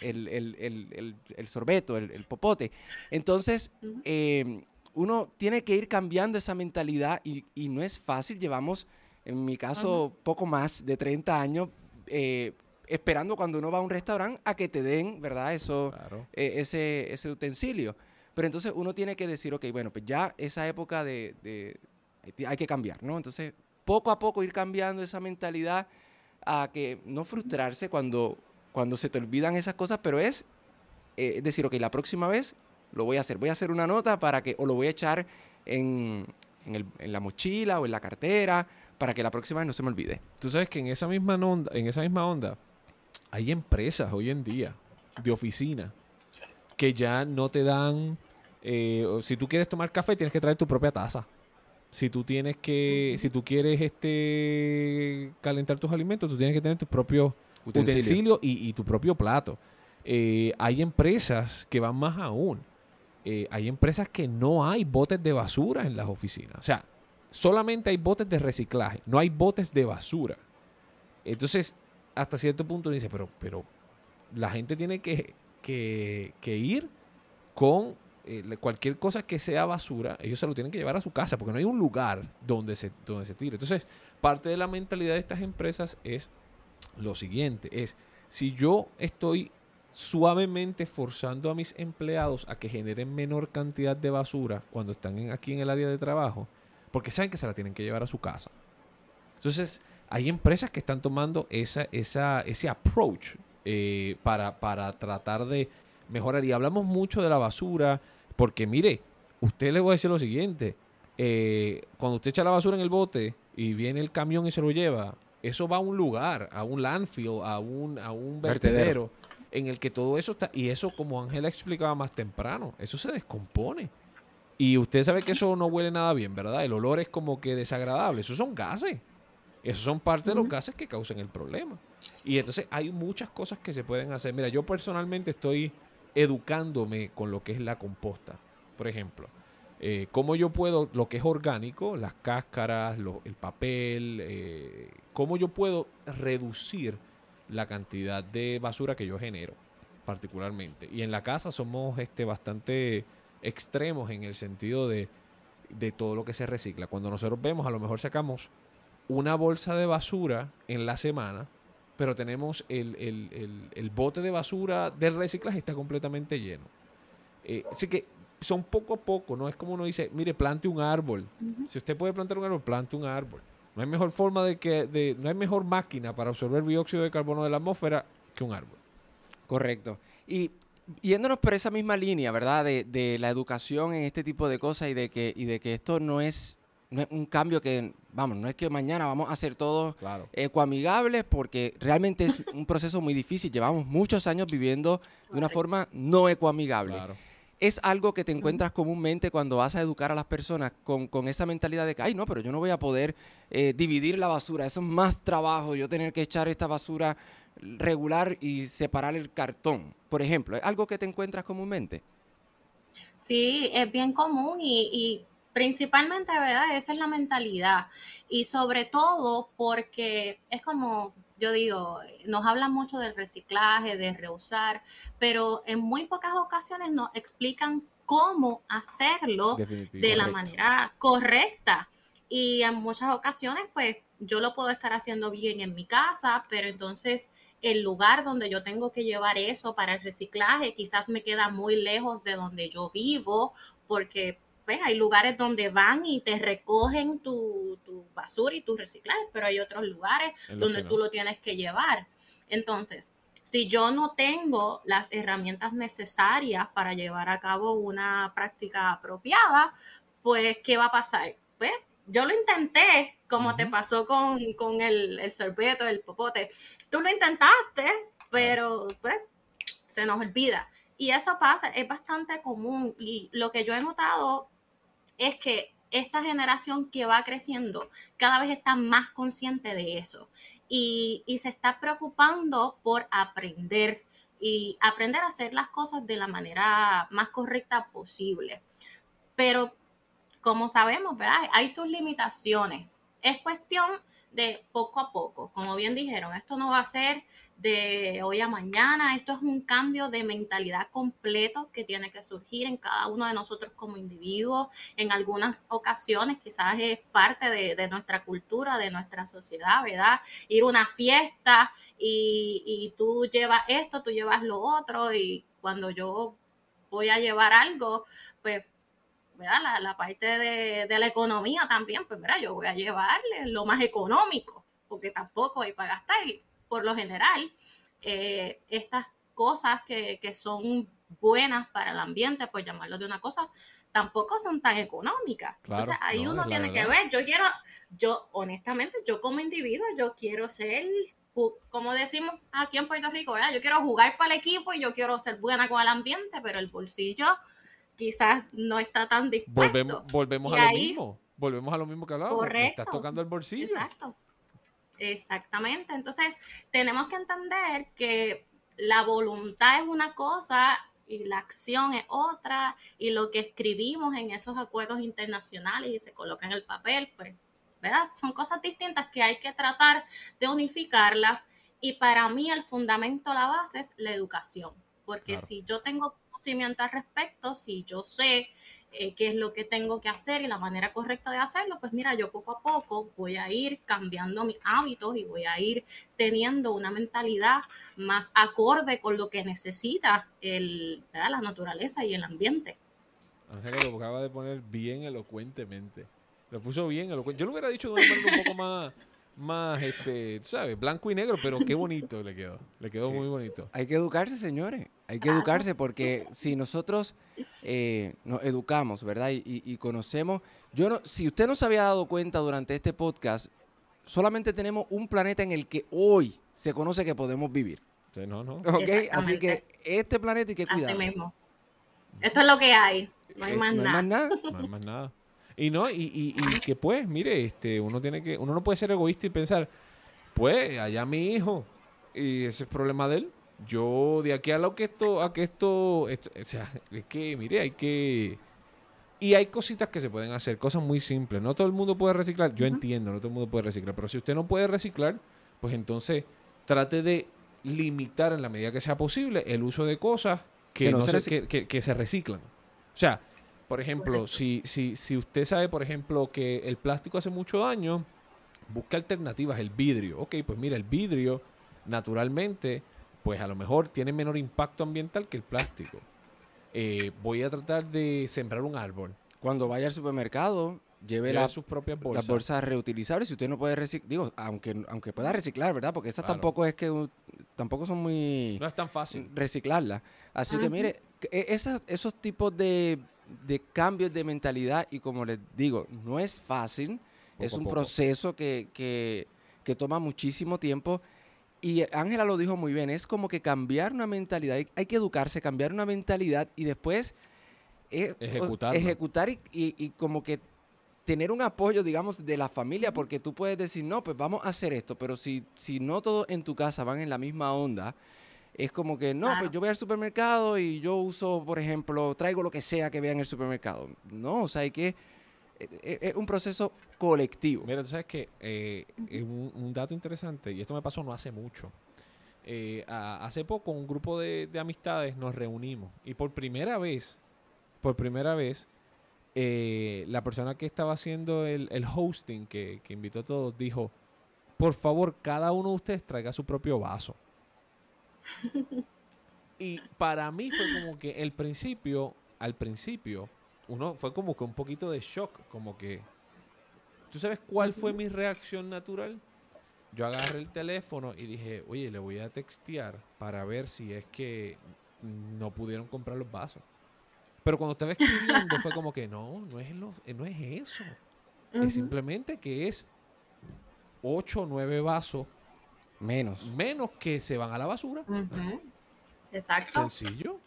Speaker 3: el, sorbeto, el, popote. Entonces, em, uno tiene que ir cambiando esa mentalidad y, no es fácil. Llevamos, en mi caso, poco más de 30 años eh, esperando cuando uno va a un restaurante a que te den, ¿verdad? Eso, eh, ese, ese utensilio. Pero entonces uno tiene que decir, ok, bueno, pues ya esa época de, de hay que cambiar, ¿no? Entonces, poco a poco ir cambiando esa mentalidad a que no frustrarse cuando cuando se te olvidan esas cosas, pero es eh, decir, ok, la próxima vez lo voy a hacer. Voy a hacer una nota para que, o lo voy a echar en, la mochila o en la cartera, para que la próxima vez no se me olvide.
Speaker 2: Tú sabes que en esa misma onda, en esa misma onda, hay empresas hoy en día de oficina que ya no te dan, eh, si tú quieres tomar café, tienes que traer tu propia taza. Si tú tienes que, si tú quieres este calentar tus alimentos, tú tienes que tener tus propios utensilio, y, tu propio plato. Eh, hay empresas que van más aún. Eh, hay empresas que no hay botes de basura en las oficinas. O sea, solamente hay botes de reciclaje, no hay botes de basura. Entonces, hasta cierto punto dice, pero, pero la gente tiene que ir con eh, cualquier cosa que sea basura, ellos se lo tienen que llevar a su casa, porque no hay un lugar donde se tire. Entonces, parte de la mentalidad de estas empresas es lo siguiente, es si yo estoy suavemente forzando a mis empleados a que generen menor cantidad de basura cuando están aquí en el área de trabajo, porque saben que se la tienen que llevar a su casa. Entonces, hay empresas que están tomando esa, esa, ese approach eh, para, para tratar de mejorar. Y hablamos mucho de la basura, porque mire, usted le voy a decir lo siguiente, eh, cuando usted echa la basura en el bote y viene el camión y se lo lleva, eso va a un lugar, a un landfill, a un, a un vertedero, en el que todo eso está, y eso como Ángela explicaba más temprano, eso se descompone. Y usted sabe que eso no huele nada bien, ¿verdad? El olor es como que desagradable, esos son gases. Esos son parte de los gases que causan el problema. Y entonces hay muchas cosas que se pueden hacer. Mira, yo personalmente estoy educándome con lo que es la composta. Por ejemplo, eh, cómo yo puedo, lo que es orgánico, las cáscaras, el papel, eh, cómo yo puedo reducir la cantidad de basura que yo genero, particularmente. Y en la casa somos este, bastante extremos en el sentido de, de todo lo que se recicla. Cuando nosotros vemos, a lo mejor sacamos una bolsa de basura en la semana pero tenemos el, bote de basura del reciclaje está completamente lleno. Eh, así que son poco a poco, no es como uno dice, mire, plante un árbol. Si usted puede plantar un árbol, plante un árbol. No hay mejor forma de que, de, no hay mejor máquina para absorber dióxido de carbono de la atmósfera que un árbol.
Speaker 3: Correcto. Y yéndonos por esa misma línea, ¿verdad? De, de, la educación en este tipo de cosas y de que, y de que esto no es no es un cambio que, vamos, no es que mañana vamos a hacer todo ecoamigables, porque realmente es un proceso muy difícil. Llevamos muchos años viviendo de una forma no ecoamigable. Es algo que te encuentras comúnmente cuando vas a educar a las personas con, esa mentalidad de que, ay, no, pero yo no voy a poder eh, dividir la basura, eso es más trabajo, yo tener que echar esta basura regular y separar el cartón, por ejemplo. ¿Es algo que te encuentras comúnmente?
Speaker 4: Sí, es bien común y Principalmente, ¿verdad? Esa es la mentalidad. Y sobre todo porque es como, yo digo, nos hablan mucho del reciclaje, de reusar, pero en muy pocas ocasiones nos explican cómo hacerlo de la manera correcta. Y en muchas ocasiones, pues yo lo puedo estar haciendo bien en mi casa, pero entonces el lugar donde yo tengo que llevar eso para el reciclaje quizás me queda muy lejos de donde yo vivo, porque hay lugares donde van y te recogen tu, basura y tu reciclaje, pero hay otros lugares donde tú lo tienes que llevar. Entonces, si yo no tengo las herramientas necesarias para llevar a cabo una práctica apropiada, pues, ¿qué va a pasar? Pues, yo lo intenté, como te pasó con, el, el sorbeto, el popote. Tú lo intentaste, pero pues se nos olvida. Y eso pasa, es bastante común. Y lo que yo he notado es que esta generación que va creciendo cada vez está más consciente de eso y, se está preocupando por aprender y aprender a hacer las cosas de la manera más correcta posible. Pero como sabemos, ¿verdad? Hay sus limitaciones. Es cuestión de poco a poco. Como bien dijeron, esto no va a ser de hoy a mañana. Esto es un cambio de mentalidad completo que tiene que surgir en cada uno de nosotros como individuos. En algunas ocasiones quizás es parte de, nuestra cultura, de nuestra sociedad, ¿verdad? Ir a una fiesta y, tú llevas esto, tú llevas lo otro y cuando yo voy a llevar algo, pues ¿verdad? La, parte de, de, la economía también, pues mira, yo voy a llevarle lo más económico, porque tampoco hay para gastar por lo general, eh, estas cosas que, son buenas para el ambiente, por llamarlo de una cosa, tampoco son tan económicas. Entonces ahí uno tiene que ver, yo quiero, yo honestamente, yo como individuo, yo quiero ser, como decimos aquí en Puerto Rico, ¿verdad? Yo quiero jugar para el equipo y yo quiero ser buena con el ambiente, pero el bolsillo quizás no está tan dispuesto.
Speaker 2: Volvemos, volvemos a lo mismo, volvemos a lo mismo que hablábamos. Correcto. estás tocando el bolsillo.
Speaker 4: Exacto. Exactamente. Entonces, tenemos que entender que la voluntad es una cosa y la acción es otra, y lo que escribimos en esos acuerdos internacionales y se coloca en el papel, pues, ¿verdad? Son cosas distintas que hay que tratar de unificarlas. Y para mí el fundamento, la base es la educación porque
Speaker 2: Claro.
Speaker 4: si yo tengo conocimiento al respecto, si yo sé eh, qué es lo que tengo que hacer y la manera correcta de hacerlo, pues mira, yo poco a poco voy a ir cambiando mis hábitos y voy a ir teniendo una mentalidad más acorde con lo que necesita el, la naturaleza y el ambiente.
Speaker 2: Ángela lo acaba de poner bien elocuentemente. Lo puso bien elocuente. Yo lo hubiera dicho de una manera un poco más, más, este, ¿sabes? Blanco y negro, pero qué bonito le quedó. Le quedó
Speaker 3: Sí.
Speaker 2: muy bonito.
Speaker 3: Hay que educarse, señores. Hay que educarse porque si nosotros eh, nos educamos, ¿verdad? Y, y- y conocemos. Yo no, si usted no se había dado cuenta durante este podcast, solamente tenemos un planeta en el que hoy se conoce que podemos vivir.
Speaker 2: Sí, no, no.
Speaker 3: ¿Ok? Así que este planeta hay que
Speaker 4: Así
Speaker 3: cuidarlo.
Speaker 4: mismo. Esto es lo que hay, no hay
Speaker 3: Eh,
Speaker 4: más
Speaker 3: no
Speaker 4: nada.
Speaker 3: hay más nada.
Speaker 2: No hay más nada. Y no, y, y, y que pues, mire, este, uno tiene que, uno no puede ser egoísta y pensar, pues, allá mi hijo, y ese es problema de él. Yo de aquí a lo que esto, a que esto, esto- o sea, es que, mire, hay que y hay cositas que se pueden hacer, cosas muy simples. No todo el mundo puede reciclar. Yo entiendo, no todo el mundo puede reciclar. Pero si usted no puede reciclar, pues entonces trate de limitar en la medida que sea posible el uso de cosas que,
Speaker 3: Que no
Speaker 2: no
Speaker 3: se
Speaker 2: se, que, que- que se reciclan. O sea, por ejemplo, si, si, si usted sabe, por ejemplo, que el plástico hace mucho daño, busca alternativas. El vidrio. Ok, pues mira, el vidrio, naturalmente, pues a lo mejor tiene menor impacto ambiental que el plástico. Eh, voy a tratar de sembrar un árbol.
Speaker 3: Cuando vaya al supermercado, lleve
Speaker 2: Lleve
Speaker 3: la-
Speaker 2: sus propias
Speaker 3: las
Speaker 2: bolsas.
Speaker 3: bolsas reutilizables. Si usted no puede reciclar, digo, aunque, aunque pueda reciclar, ¿verdad? Porque esas
Speaker 2: Claro.
Speaker 3: tampoco es que uh, tampoco son muy
Speaker 2: No es tan fácil.
Speaker 3: reciclarlas. Así que mire, que e- esas, esos tipos de, de cambios de mentalidad, y como les digo, no es fácil,
Speaker 2: Poco
Speaker 3: es un
Speaker 2: poco.
Speaker 3: proceso que, que- que toma muchísimo tiempo. Y Ángela lo dijo muy bien, es como que cambiar una mentalidad, hay, que educarse, cambiar una mentalidad y después eh, ejecutar y, y- y como que tener un apoyo, digamos, de la familia, porque tú puedes decir, no, pues vamos a hacer esto, pero si, si no todos en tu casa van en la misma onda, es como que, no,
Speaker 4: Claro.
Speaker 3: pues yo voy al supermercado y yo uso, por ejemplo, traigo lo que sea que vea en el supermercado. No, o sea, hay que, es, es un proceso colectivo.
Speaker 2: Mira, tú sabes que eh, eh, un, un dato interesante, y esto me pasó no hace mucho. Eh, a- hace poco un grupo de, de amistades nos reunimos y por primera vez, por primera vez, eh, la persona que estaba haciendo el, el hosting, que, que invitó a todos, dijo, por favor, cada uno de ustedes traiga su propio vaso. Y para mí fue como que el principio, al principio, uno fue como que un poquito de shock, como que ¿Tú sabes cuál fue mi reacción natural? Yo agarré el teléfono y dije, oye, le voy a textear para ver si es que no pudieron comprar los vasos. Pero cuando estaba escribiendo fue como que no, no es, lo- no es eso. Es simplemente que es 8 o 9 vasos
Speaker 3: Menos.
Speaker 2: menos que se van a la basura.
Speaker 4: Exacto.
Speaker 2: Sencillo.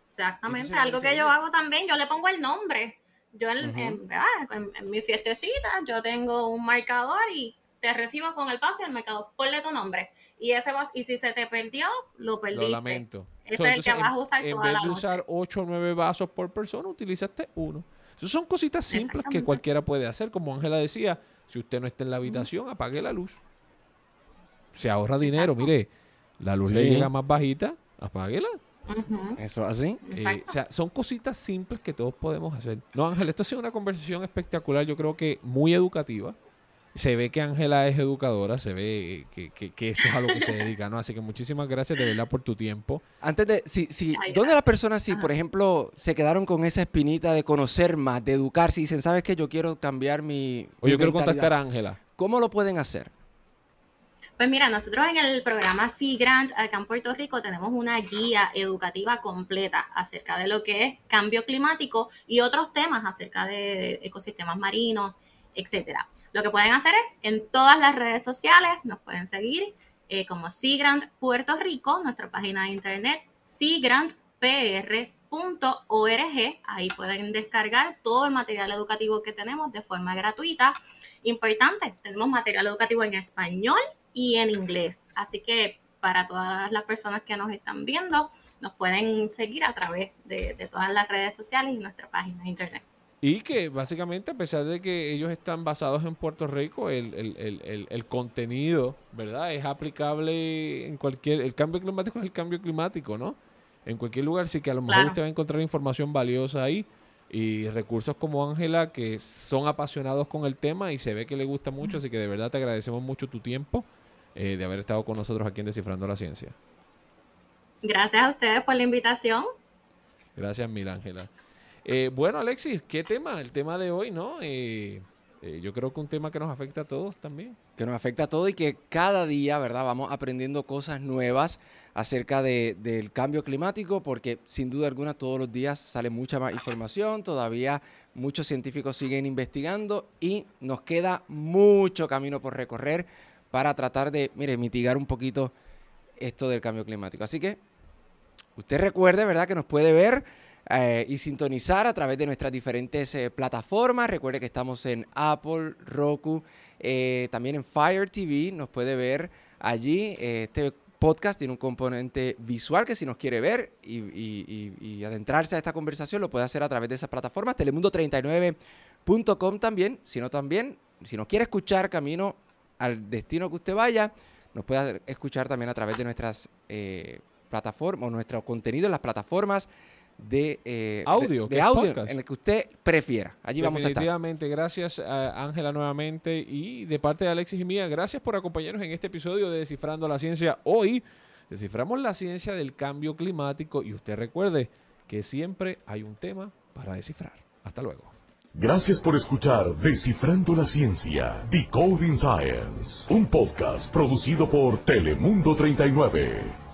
Speaker 4: Exactamente, algo que yo hago también, yo le pongo el nombre. Yo en,
Speaker 3: Ujú.
Speaker 4: en- ¿verdad? en- en mi fiestecita, yo tengo un marcador y te recibo con el pase del marcador. Ponle tu nombre. Y ese vas, y si se te perdió, lo perdiste.
Speaker 2: Lo lamento.
Speaker 4: Ese
Speaker 2: So,
Speaker 4: es el que vas a usar toda
Speaker 2: vez
Speaker 4: la
Speaker 2: de
Speaker 4: noche.
Speaker 2: usar 8 o 9 vasos por persona, utilizaste uno. Esas son cositas simples que cualquiera puede hacer. Como Ángela decía, si usted no está en la habitación, apague la luz. Se ahorra dinero.
Speaker 4: Exacto.
Speaker 2: Mire, la luz le llega más bajita, apáguela.
Speaker 4: Ujú,
Speaker 3: Eso así.
Speaker 2: Eh, o sea, son cositas simples que todos podemos hacer. No, Ángela, esto ha sido una conversación espectacular, yo creo que muy educativa. Se ve que Ángela es educadora, se ve que, que- que esto es a lo que se dedica, ¿no? Así que muchísimas gracias de verdad por tu tiempo.
Speaker 3: Antes de, si, si, ¿dónde las personas, si por ejemplo se quedaron con esa espinita de conocer más, de educarse y dicen, ¿sabes qué? Yo quiero cambiar mi.
Speaker 2: O
Speaker 3: mi
Speaker 2: yo quiero
Speaker 3: mentalidad"?
Speaker 2: contactar a Ángela.
Speaker 3: ¿Cómo lo pueden hacer?
Speaker 4: Pues mira, nosotros en el programa Sea Grant acá en Puerto Rico tenemos una guía educativa completa acerca de lo que es cambio climático y otros temas acerca de ecosistemas marinos, etcétera. Lo que pueden hacer es en todas las redes sociales, nos pueden seguir eh, como Sea Grant Puerto Rico, nuestra página de internet, seagrantpr.org. Ahí pueden descargar todo el material educativo que tenemos de forma gratuita. Importante, tenemos material educativo en español y en inglés. Así que para todas las personas que nos están viendo, nos pueden seguir a través de, de todas las redes sociales y nuestra página de internet.
Speaker 2: Y que básicamente, a pesar de que ellos están basados en Puerto Rico, el, el- el- el- contenido, ¿verdad? Es aplicable en cualquier... El cambio climático es el cambio climático, ¿no? en cualquier lugar, sí que a lo mejor usted va a encontrar información valiosa ahí y recursos como Ángela que son apasionados con el tema y se ve que le gusta mucho, así que de verdad te agradecemos mucho tu tiempo eh, de haber estado con nosotros aquí en Descifrando la Ciencia.
Speaker 4: Gracias a ustedes por la invitación.
Speaker 2: Gracias, Mil Ángela. Eh, bueno, Alexis, ¿qué tema? El tema de hoy, ¿no? Eh, eh, yo creo que un tema que nos afecta a todos también.
Speaker 3: Que nos afecta a todos y que cada día, ¿verdad? Vamos aprendiendo cosas nuevas acerca del cambio climático, porque sin duda alguna todos los días sale mucha más información, todavía muchos científicos siguen investigando y nos queda mucho camino por recorrer para tratar de, mire, mitigar un poquito esto del cambio climático. Así que usted recuerde, ¿verdad?, que nos puede ver eh, y sintonizar a través de nuestras diferentes eh, plataformas. Recuerde que estamos en Apple, Roku, eh, también en Fire TV. Nos puede ver allí. este podcast tiene un componente visual que si nos quiere ver y, adentrarse a esta conversación lo puede hacer a través de esas plataformas. Telemundo39.com también. Si no, también, si nos quiere escuchar camino al destino que usted vaya, nos puede escuchar también a través de nuestras plataformas o nuestro contenido en las plataformas de
Speaker 2: eh, audio,
Speaker 3: de, audio en el que usted prefiera. Allí vamos a estar.
Speaker 2: Definitivamente, gracias a Ángela nuevamente y de parte de Alexis y mía, gracias por acompañarnos en este episodio de Descifrando la Ciencia. Hoy desciframos la ciencia del cambio climático y usted recuerde que siempre hay un tema para descifrar. Hasta luego.
Speaker 1: Gracias por escuchar Descifrando la Ciencia, Decoding Science, un podcast producido por Telemundo 39.